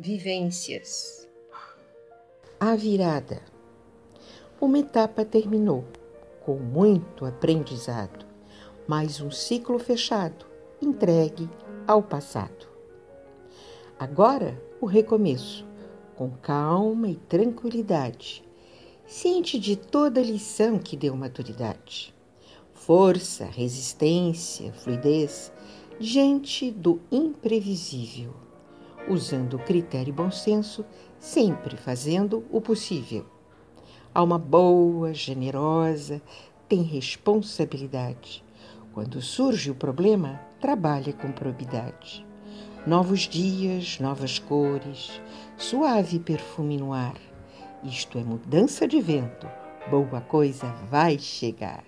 Vivências. A virada. Uma etapa terminou, com muito aprendizado, mais um ciclo fechado, entregue ao passado. Agora, o recomeço, com calma e tranquilidade, ciente de toda a lição que deu maturidade. Força, resistência, fluidez diante do imprevisível usando critério e bom senso, sempre fazendo o possível. Alma boa, generosa, tem responsabilidade. Quando surge o problema, trabalha com probidade. Novos dias, novas cores, suave perfume no ar. Isto é mudança de vento, boa coisa vai chegar.